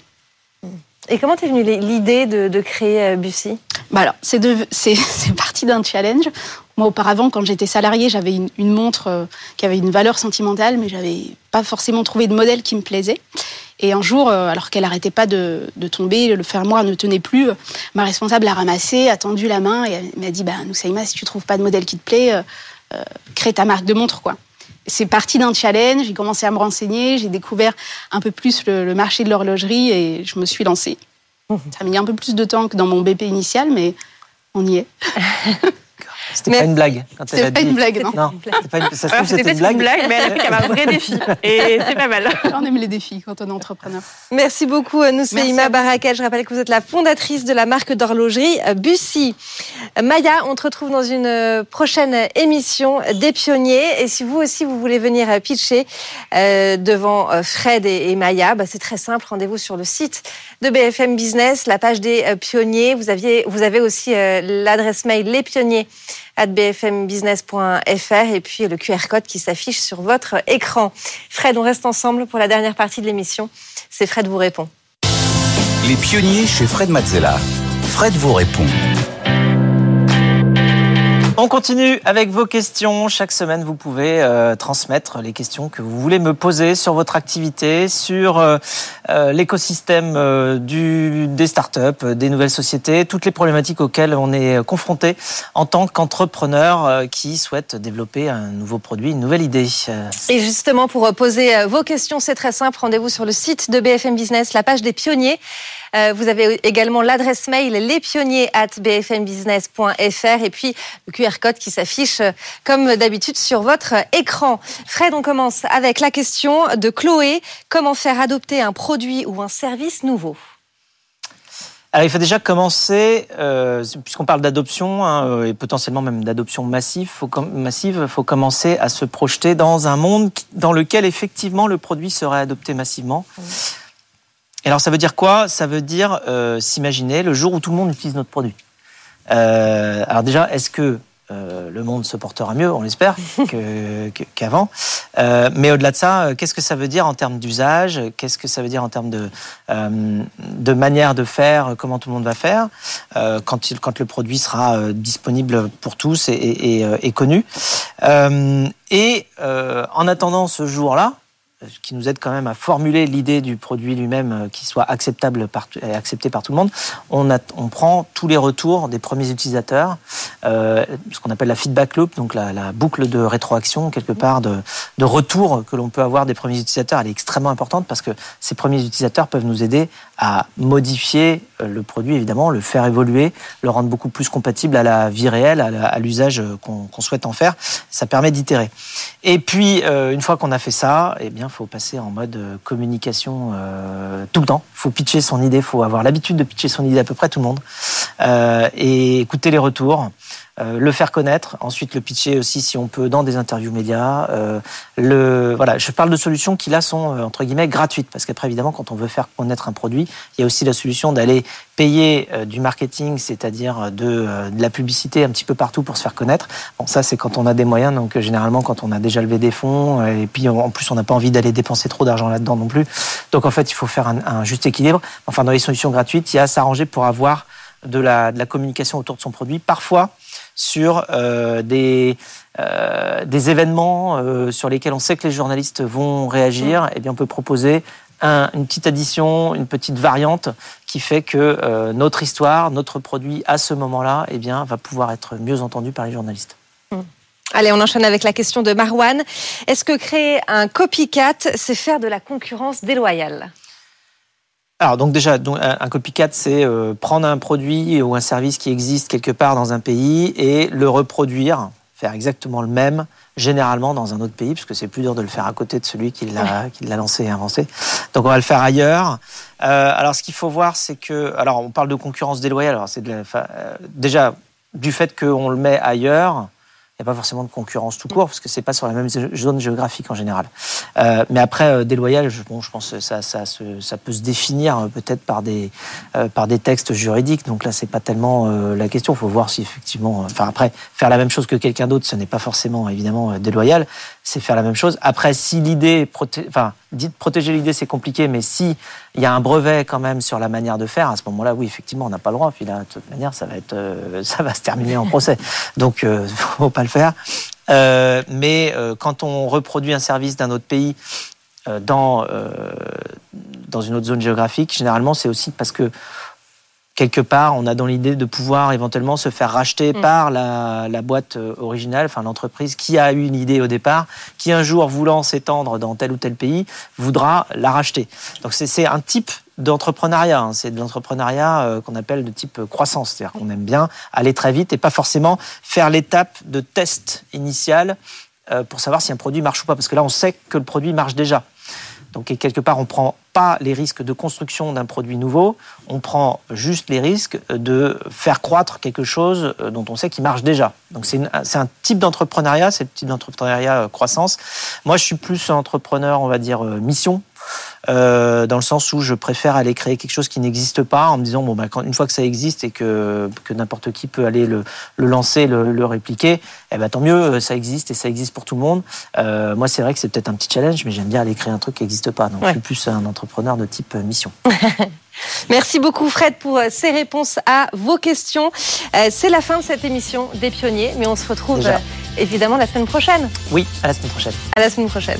Et comment t'es venue l'idée de, de créer Bussy? Bah alors, c'est parti d'un challenge. Moi, auparavant, quand j'étais salariée, j'avais une, une montre euh, qui avait une valeur sentimentale, mais j'avais pas forcément trouvé de modèle qui me plaisait. Et un jour, euh, alors qu'elle arrêtait pas de, de tomber, le fermoir ne tenait plus, euh, ma responsable l'a ramassé, a tendu la main et m'a dit bah, Noussaïma, si tu trouves pas de modèle qui te plaît, euh, crée ta marque de montre. quoi. C'est parti d'un challenge, j'ai commencé à me renseigner, j'ai découvert un peu plus le, le marché de l'horlogerie et je me suis lancée. Ça a mis un peu plus de temps que dans mon BP initial, mais on y est. C'était pas une blague. a C'est pas une blague, non. Non, c'était pas une... ça se trouve, C'était c'était peut-être une une blague. blague, mais elle a comme un vrai défi. Et c'est pas mal. On aime les défis quand on est entrepreneur. Merci beaucoup, euh, Nousseima. Barakel. Je rappelle que vous êtes la fondatrice de la marque d'horlogerie euh, Bussy. Maya, on te retrouve dans une euh, prochaine émission des pionniers. Et si vous aussi, vous voulez venir pitcher devant Fred et, Maya, bah, c'est très simple. Rendez-vous sur le site de BFM Business, la page des pionniers. Vous, aviez, vous avez aussi l'adresse mail lespionniers at bfmbusiness.fr et puis le QR code qui s'affiche sur votre écran. Fred, on reste ensemble pour la dernière partie de l'émission. C'est Fred vous répond. Les pionniers chez Fred Mazzella. Fred vous répond. On continue avec vos questions. Chaque semaine, vous pouvez euh, transmettre les questions que vous voulez me poser sur votre activité, sur euh, euh, l'écosystème euh, des startups, euh, des nouvelles sociétés, toutes les problématiques auxquelles on est confronté en tant qu'entrepreneur qui souhaite développer un nouveau produit, une nouvelle idée. Et justement, pour poser vos questions, c'est très simple. Rendez-vous sur le site de BFM Business, la page des pionniers. Vous avez également l'adresse mail lespionniers at bfmbusiness.fr et puis le QR code qui s'affiche comme d'habitude sur votre écran. Fred, on commence avec la question de Chloé. Comment faire adopter un produit ou un service nouveau Alors, il faut déjà commencer, euh, puisqu'on parle d'adoption hein, euh, et potentiellement même d'adoption massive, faut massive, faut commencer à se projeter dans un monde dans lequel effectivement le produit serait adopté massivement. Et alors, ça veut dire quoi? Ça veut dire euh, s'imaginer le jour où tout le monde utilise notre produit. Euh, alors déjà, est-ce que euh, le monde se portera mieux, on l'espère, qu'avant. Euh, mais au-delà de ça, euh, qu'est-ce que ça veut dire en termes d'usage? Qu'est-ce que ça veut dire en termes de, de manière de faire? Comment tout le monde va faire? Quand, il, quand le produit sera disponible pour tous et, et- et, et connu. Et en attendant ce jour-là, ce qui nous aide quand même à formuler l'idée du produit lui-même euh, qui soit acceptable par, accepté par tout le monde, on, a- on prend tous les retours des premiers utilisateurs, euh, ce qu'on appelle la feedback loop, donc la, la boucle de rétroaction quelque part de, de retour que l'on peut avoir des premiers utilisateurs, elle est extrêmement importante parce que ces premiers utilisateurs peuvent nous aider à modifier euh, le produit évidemment, le faire évoluer, le rendre beaucoup plus compatible à la vie réelle, à l'usage euh, qu'on qu'on souhaite en faire. Ça permet d'itérer. Et puis, euh, une fois qu'on a fait ça, eh bien, faut passer en mode euh, communication euh, tout le temps. faut pitcher son idée, faut avoir l'habitude de pitcher son idée à peu près tout le monde. Euh, et écouter les retours, le faire connaître, ensuite le pitcher aussi si on peut dans des interviews médias. Euh, le, voilà, je parle de solutions qui là sont euh, entre guillemets gratuites parce qu'après évidemment quand on veut faire connaître un produit, il y a aussi la solution d'aller payer euh, du marketing, c'est-à-dire de, euh, de la publicité un petit peu partout pour se faire connaître. Bon, ça c'est quand on a des moyens, donc euh, généralement quand on a déjà levé des fonds euh, et puis en plus on n'a pas envie d'aller dépenser trop d'argent là-dedans non plus. Donc en fait il faut faire un, un juste équilibre. Enfin dans les solutions gratuites, il y a à s'arranger pour avoir de la, de la communication autour de son produit. Parfois sur euh, des, euh, des événements euh, sur lesquels on sait que les journalistes vont réagir, eh bien on peut proposer un- une petite addition, une petite variante qui fait que notre histoire, notre produit à ce moment-là, eh bien va pouvoir être mieux entendu par les journalistes. Allez, on enchaîne avec la question de Marwan. Est-ce que créer un copycat, c'est faire de la concurrence déloyale? Alors donc déjà, donc, un copycat, c'est euh, prendre un produit ou un service qui existe quelque part dans un pays et le reproduire, faire exactement le même, généralement dans un autre pays, puisque c'est plus dur de le faire à côté de celui qui l'a qui l'a lancé et inventé. Donc on va le faire ailleurs. Euh, alors ce qu'il faut voir, c'est que, alors on parle de concurrence déloyale. Alors c'est de la- euh, déjà du fait qu'on le met ailleurs. Il n'y a pas forcément de concurrence tout court, parce que c'est pas sur la même zone géographique en général. Euh, mais après, euh, déloyal, je, bon, je pense que ça, peut se définir euh, peut-être par des, par des textes juridiques. Donc là, c'est pas tellement la question. Il faut voir si effectivement. Enfin, après, faire la même chose que quelqu'un d'autre, ce n'est pas forcément évidemment déloyal. C'est faire la même chose. Après, si l'idée, enfin, dites protéger l'idée, c'est compliqué, mais si il y a un brevet quand même sur la manière de faire, à ce moment-là, oui, effectivement, on n'a pas le droit. Puis là, de toute manière, ça va être, euh, ça va se terminer en procès. Donc, euh, faut pas le faire. Euh, mais quand on reproduit un service d'un autre pays dans dans une autre zone géographique, généralement, c'est aussi parce que quelque part, on a dans l'idée de pouvoir éventuellement se faire racheter Mm. par la, la boîte euh, originale, enfin l'entreprise qui a eu une idée au départ, qui un jour voulant s'étendre dans tel ou tel pays, voudra la racheter. Donc c'est- un type d'entrepreneuriat, hein. c'est de l'entrepreneuriat euh, qu'on appelle de type croissance, c'est-à-dire qu'on aime bien aller très vite et pas forcément faire l'étape de test initial euh, pour savoir si un produit marche ou pas, parce que là on sait que le produit marche déjà. Donc quelque part, on prend pas les risques de construction d'un produit nouveau, on prend juste les risques de faire croître quelque chose euh, dont on sait qu'il marche déjà. Donc c'est un type d'entrepreneuriat, c'est le type d'entrepreneuriat euh, croissance. Moi, je suis plus entrepreneur, on va dire euh, mission. Euh, dans le sens où je préfère aller créer quelque chose qui n'existe pas en me disant bon bah, quand, une fois que ça existe et que, que n'importe qui peut aller le, le lancer, le, le répliquer, eh ben tant mieux, euh, ça existe et ça existe pour tout le monde. Euh, moi c'est vrai que c'est peut-être un petit challenge, mais j'aime bien aller créer un truc qui n'existe pas. Donc Ouais. je suis plus un entrepreneur de type mission. Merci beaucoup Fred pour ces réponses à vos questions. C'est la fin de cette émission des pionniers, mais on se retrouve Déjà. évidemment la semaine prochaine. Oui, à la semaine prochaine. À la semaine prochaine.